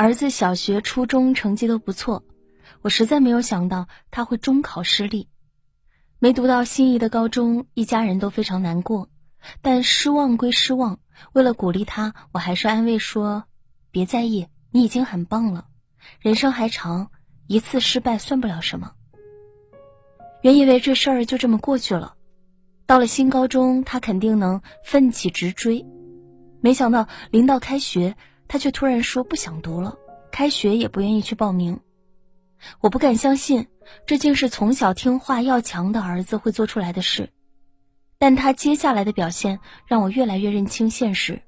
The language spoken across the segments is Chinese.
儿子小学、初中成绩都不错，我实在没有想到他会中考失利，没读到心仪的高中，一家人都非常难过。但失望归失望，为了鼓励他，我还是安慰说：“别在意，你已经很棒了，人生还长，一次失败算不了什么。”原以为这事儿就这么过去了，到了新高中，他肯定能奋起直追，没想到临到开学。他却突然说不想读了，开学也不愿意去报名。我不敢相信，这竟是从小听话要强的儿子会做出来的事。但他接下来的表现让我越来越认清现实。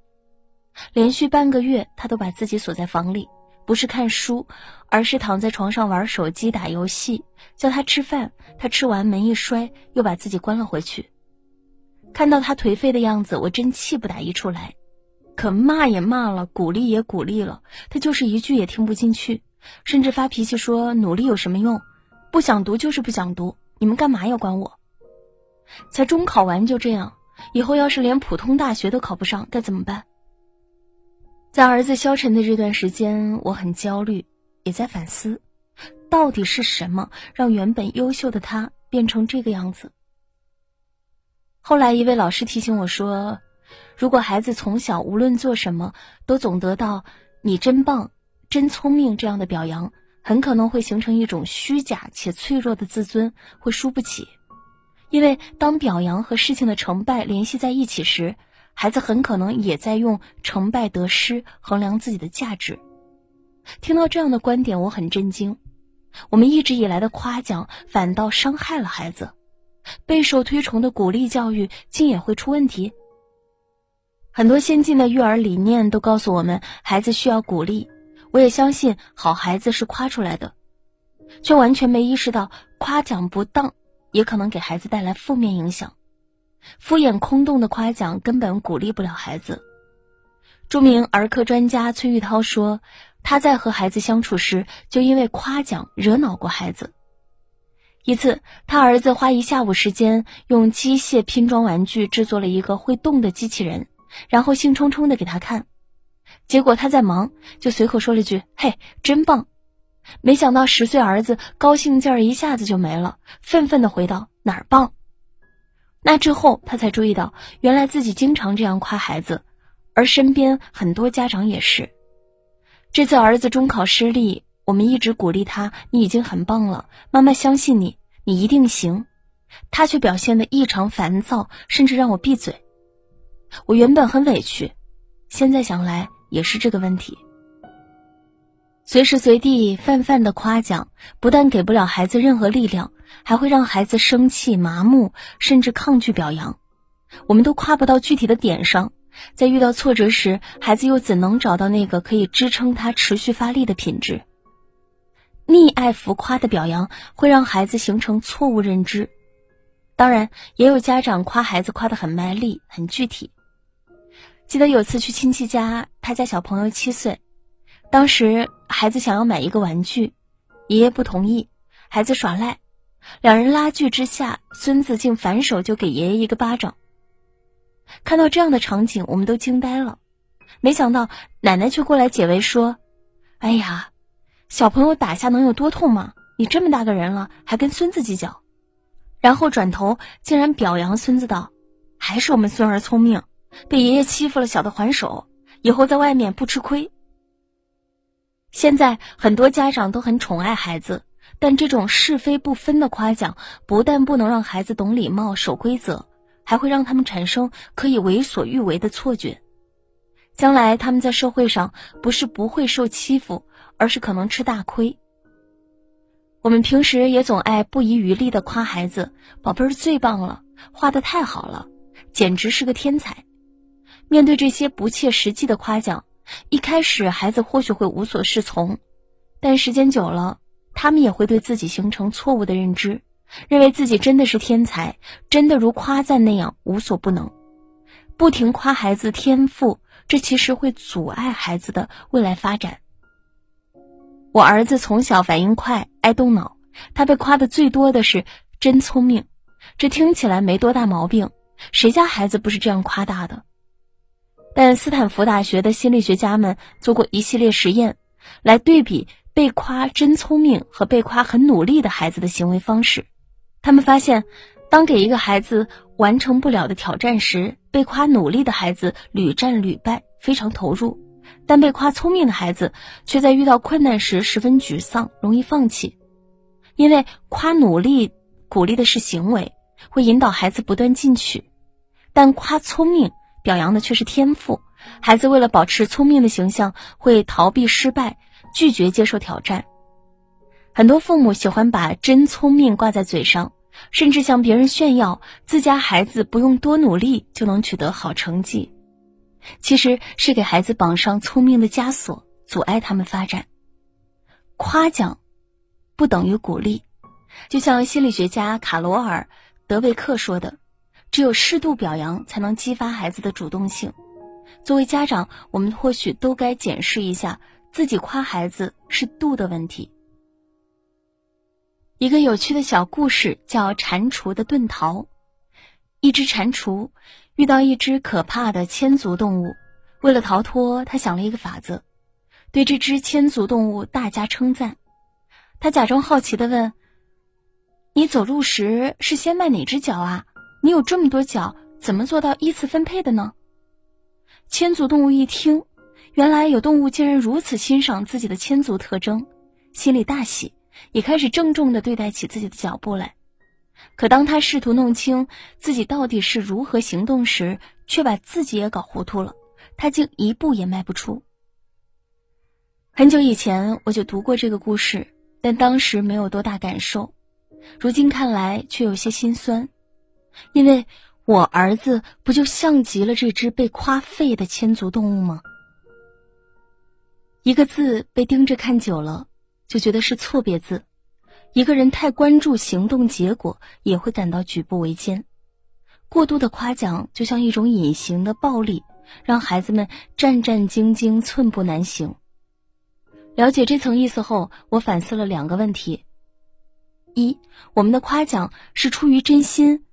连续半个月，他都把自己锁在房里，不是看书，而是躺在床上玩手机、打游戏。叫他吃饭，他吃完门一摔，又把自己关了回去。看到他颓废的样子，我真气不打一处来。可骂也骂了，鼓励也鼓励了，他就是一句也听不进去，甚至发脾气说：“努力有什么用？不想读就是不想读，你们干嘛要管我？”才中考完就这样，以后要是连普通大学都考不上，该怎么办？在儿子消沉的这段时间，我很焦虑，也在反思，到底是什么让原本优秀的他变成这个样子？后来一位老师提醒我说。如果孩子从小无论做什么都总得到“你真棒”“真聪明”这样的表扬，很可能会形成一种虚假且脆弱的自尊，会输不起。因为当表扬和事情的成败联系在一起时，孩子很可能也在用成败得失衡量自己的价值。听到这样的观点，我很震惊。我们一直以来的夸奖反倒伤害了孩子，备受推崇的鼓励教育竟也会出问题。很多先进的育儿理念都告诉我们，孩子需要鼓励。我也相信好孩子是夸出来的，却完全没意识到夸奖不当，也可能给孩子带来负面影响。敷衍空洞的夸奖根本鼓励不了孩子。著名儿科专家崔玉涛说，他在和孩子相处时，就因为夸奖惹恼过孩子。一次，他儿子花一下午时间用机械拼装玩具制作了一个会动的机器人。然后兴冲冲的给他看，结果他在忙，就随口说了句：“嘿，真棒！”没想到十岁儿子高兴劲儿一下子就没了，愤愤的回道：“哪儿棒？”那之后他才注意到，原来自己经常这样夸孩子，而身边很多家长也是。这次儿子中考失利，我们一直鼓励他：“你已经很棒了，妈妈相信你，你一定行。”他却表现得异常烦躁，甚至让我闭嘴。我原本很委屈，现在想来也是这个问题。随时随地泛泛的夸奖，不但给不了孩子任何力量，还会让孩子生气、麻木，甚至抗拒表扬。我们都夸不到具体的点上，在遇到挫折时，孩子又怎能找到那个可以支撑他持续发力的品质？溺爱浮夸的表扬，会让孩子形成错误认知。当然，也有家长夸孩子夸得很卖力、很具体。记得有次去亲戚家，他家小朋友七岁，当时孩子想要买一个玩具，爷爷不同意，孩子耍赖，两人拉锯之下，孙子竟反手就给爷爷一个巴掌。看到这样的场景，我们都惊呆了，没想到奶奶却过来解围说：“哎呀，小朋友打下能有多痛吗？你这么大个人了，还跟孙子计较。”然后转头竟然表扬孙子道：“还是我们孙儿聪明。”被爷爷欺负了，小的还手，以后在外面不吃亏。现在很多家长都很宠爱孩子，但这种是非不分的夸奖，不但不能让孩子懂礼貌、守规则，还会让他们产生可以为所欲为的错觉。将来他们在社会上不是不会受欺负，而是可能吃大亏。我们平时也总爱不遗余力的夸孩子：“宝贝儿最棒了，画的太好了，简直是个天才。”面对这些不切实际的夸奖，一开始孩子或许会无所适从，但时间久了，他们也会对自己形成错误的认知，认为自己真的是天才，真的如夸赞那样无所不能。不停夸孩子天赋，这其实会阻碍孩子的未来发展。我儿子从小反应快，爱动脑，他被夸的最多的是真聪明，这听起来没多大毛病，谁家孩子不是这样夸大的？但斯坦福大学的心理学家们做过一系列实验，来对比被夸真聪明和被夸很努力的孩子的行为方式。他们发现，当给一个孩子完成不了的挑战时，被夸努力的孩子屡战屡败，非常投入；但被夸聪明的孩子却在遇到困难时十分沮丧，容易放弃。因为夸努力鼓励的是行为，会引导孩子不断进取；但夸聪明表扬的却是天赋。孩子为了保持聪明的形象，会逃避失败，拒绝接受挑战。很多父母喜欢把“真聪明”挂在嘴上，甚至向别人炫耀自家孩子不用多努力就能取得好成绩，其实是给孩子绑上聪明的枷锁，阻碍他们发展。夸奖不等于鼓励，就像心理学家卡罗尔·德贝克说的：“只有适度表扬，才能激发孩子的主动性。”作为家长，我们或许都该检视一下自己夸孩子是度的问题。一个有趣的小故事叫《蟾蜍的遁逃》。一只蟾蜍遇到一只可怕的千足动物，为了逃脱，他想了一个法子，对这只千足动物大加称赞。他假装好奇的问：“你走路时是先迈哪只脚啊？你有这么多脚，怎么做到依次分配的呢？”千足动物一听，原来有动物竟然如此欣赏自己的千足特征，心里大喜，也开始郑重地对待起自己的脚步来。可当他试图弄清自己到底是如何行动时，却把自己也搞糊涂了，他竟一步也迈不出。很久以前我就读过这个故事，但当时没有多大感受，如今看来却有些心酸，因为。我儿子不就像极了这只被夸废的千足动物吗？一个字被盯着看久了，就觉得是错别字；一个人太关注行动结果，也会感到举步维艰。过度的夸奖就像一种隐形的暴力，让孩子们战战兢兢、寸步难行。了解这层意思后，我反思了两个问题：一，我们的夸奖是出于真心。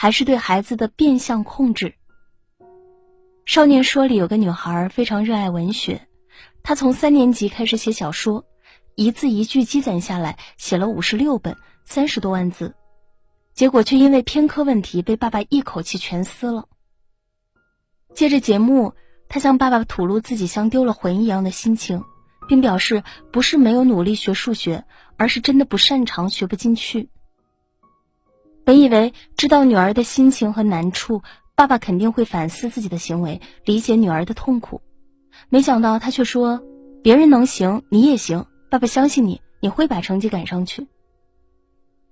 还是对孩子的变相控制。少年说里有个女孩非常热爱文学，她从三年级开始写小说，一字一句积攒下来，写了五十六本，三十多万字，结果却因为偏科问题被爸爸一口气全撕了。借着节目，他向爸爸吐露自己像丢了魂一样的心情，并表示不是没有努力学数学，而是真的不擅长，学不进去。本以为知道女儿的心情和难处，爸爸肯定会反思自己的行为，理解女儿的痛苦。没想到他却说：“别人能行，你也行。爸爸相信你，你会把成绩赶上去。”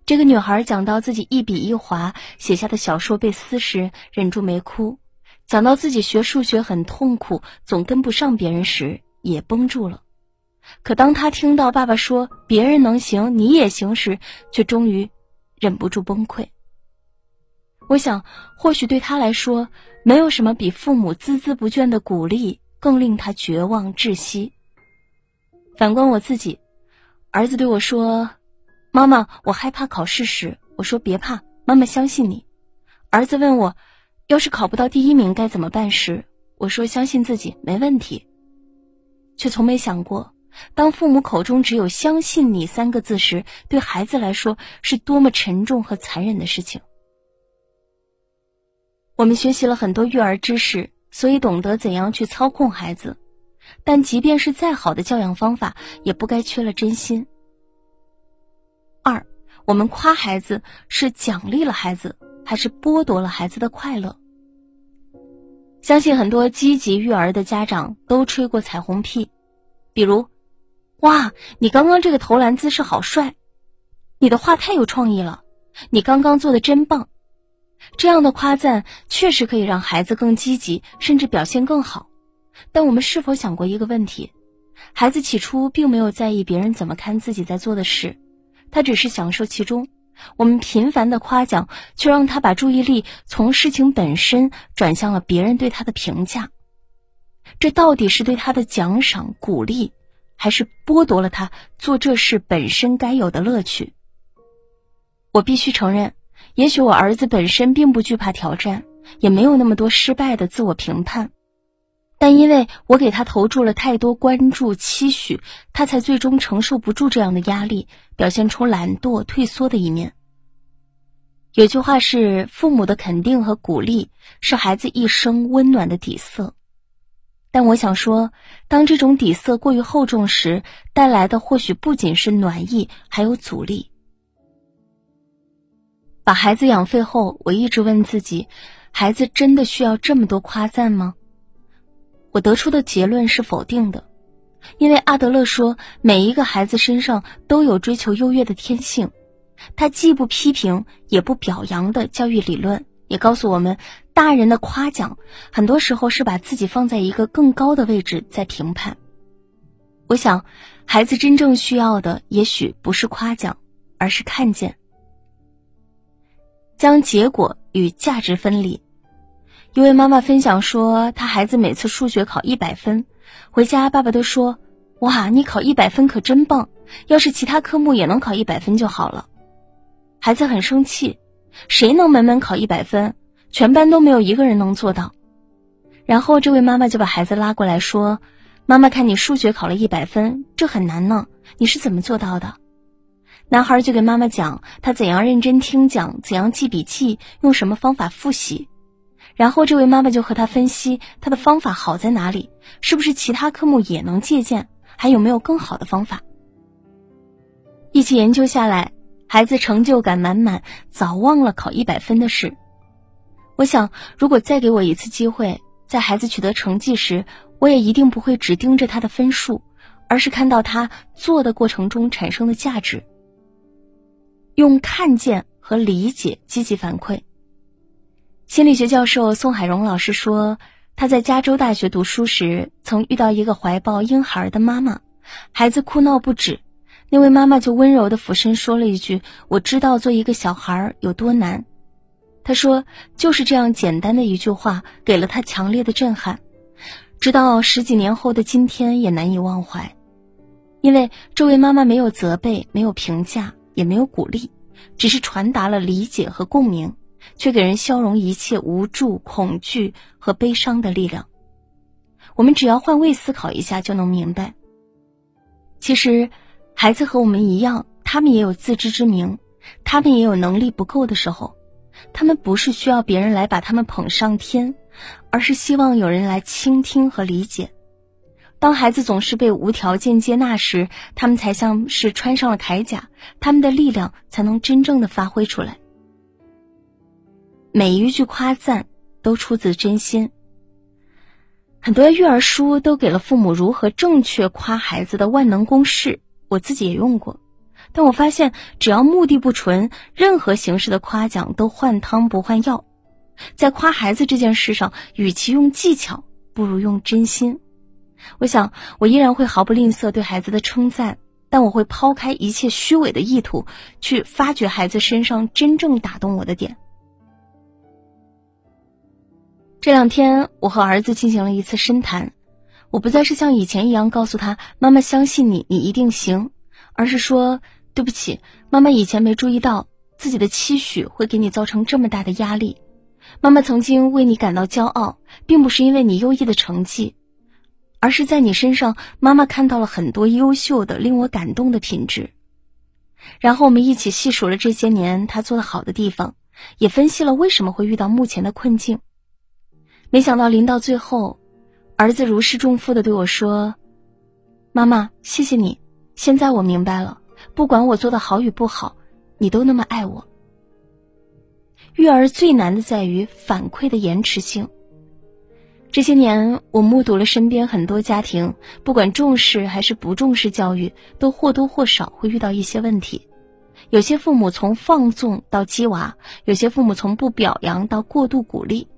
这个女孩讲到自己一笔一划写下的小说被撕时，忍住没哭；讲到自己学数学很痛苦，总跟不上别人时，也绷住了。可当她听到爸爸说“别人能行，你也行”时，却终于。忍不住崩溃。我想，或许对他来说，没有什么比父母孜孜不倦的鼓励更令他绝望窒息。反观我自己，儿子对我说：“妈妈，我害怕考试。”时，我说：“别怕，妈妈相信你。”儿子问我：“要是考不到第一名该怎么办？”时，我说：“相信自己，没问题。”却从没想过。当父母口中只有“相信你”三个字时，对孩子来说是多么沉重和残忍的事情。我们学习了很多育儿知识，所以懂得怎样去操控孩子，但即便是再好的教养方法，也不该缺了真心。二，我们夸孩子是奖励了孩子，还是剥夺了孩子的快乐？相信很多积极育儿的家长都吹过彩虹屁，比如。哇，你刚刚这个投篮姿势好帅！你的话太有创意了，你刚刚做的真棒。这样的夸赞确实可以让孩子更积极，甚至表现更好。但我们是否想过一个问题？孩子起初并没有在意别人怎么看自己在做的事，他只是享受其中。我们频繁的夸奖，却让他把注意力从事情本身转向了别人对他的评价。这到底是对他的奖赏鼓励？还是剥夺了他做这事本身该有的乐趣。我必须承认，也许我儿子本身并不惧怕挑战，也没有那么多失败的自我评判，但因为我给他投注了太多关注期许，他才最终承受不住这样的压力，表现出懒惰退缩的一面。有句话是：父母的肯定和鼓励是孩子一生温暖的底色。但我想说，当这种底色过于厚重时，带来的或许不仅是暖意，还有阻力。把孩子养废后，我一直问自己：孩子真的需要这么多夸赞吗？我得出的结论是否定的，因为阿德勒说，每一个孩子身上都有追求优越的天性。他既不批评也不表扬的教育理论，也告诉我们，大人的夸奖很多时候是把自己放在一个更高的位置在评判。我想，孩子真正需要的也许不是夸奖，而是看见。将结果与价值分离。一位妈妈分享说，她孩子每次数学考一百分，回家爸爸都说：“哇，你考一百分可真棒！要是其他科目也能考一百分就好了。”孩子很生气，谁能门门考一百分？全班都没有一个人能做到。然后这位妈妈就把孩子拉过来说：“妈妈看你数学考了一百分，这很难呢，你是怎么做到的？”男孩就给妈妈讲他怎样认真听讲，怎样记笔记，用什么方法复习。然后这位妈妈就和他分析他的方法好在哪里，是不是其他科目也能借鉴，还有没有更好的方法。一起研究下来。孩子成就感满满，早忘了考一百分的事。我想，如果再给我一次机会，在孩子取得成绩时，我也一定不会只盯着他的分数，而是看到他做的过程中产生的价值。用看见和理解积极反馈。心理学教授宋海荣老师说，他在加州大学读书时，曾遇到一个怀抱婴孩的妈妈，孩子哭闹不止。那位妈妈就温柔的俯身说了一句：“我知道做一个小孩有多难。”他说：“就是这样简单的一句话，给了他强烈的震撼，直到十几年后的今天也难以忘怀。因为这位妈妈没有责备，没有评价，也没有鼓励，只是传达了理解和共鸣，却给人消融一切无助、恐惧和悲伤的力量。我们只要换位思考一下，就能明白，其实。”孩子和我们一样，他们也有自知之明，他们也有能力不够的时候，他们不是需要别人来把他们捧上天，而是希望有人来倾听和理解。当孩子总是被无条件接纳时，他们才像是穿上了铠甲，他们的力量才能真正的发挥出来。每一句夸赞都出自真心。很多育儿书都给了父母如何正确夸孩子的万能公式。我自己也用过，但我发现，只要目的不纯，任何形式的夸奖都换汤不换药。在夸孩子这件事上，与其用技巧，不如用真心。我想，我依然会毫不吝啬对孩子的称赞，但我会抛开一切虚伪的意图，去发掘孩子身上真正打动我的点。这两天，我和儿子进行了一次深谈。我不再是像以前一样告诉他“妈妈相信你，你一定行”，而是说：“对不起，妈妈以前没注意到自己的期许会给你造成这么大的压力。妈妈曾经为你感到骄傲，并不是因为你优异的成绩，而是在你身上，妈妈看到了很多优秀的、令我感动的品质。”然后我们一起细数了这些年他做的好的地方，也分析了为什么会遇到目前的困境。没想到临到最后。儿子如释重负的对我说：“妈妈，谢谢你。现在我明白了，不管我做的好与不好，你都那么爱我。”育儿最难的在于反馈的延迟性。这些年，我目睹了身边很多家庭，不管重视还是不重视教育，都或多或少会遇到一些问题。有些父母从放纵到激娃，有些父母从不表扬到过度鼓励，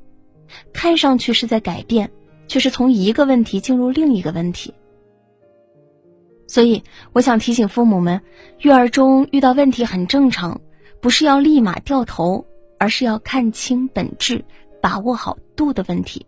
看上去是在改变。却是从一个问题进入另一个问题，所以我想提醒父母们，育儿中遇到问题很正常，不是要立马掉头，而是要看清本质，把握好度的问题。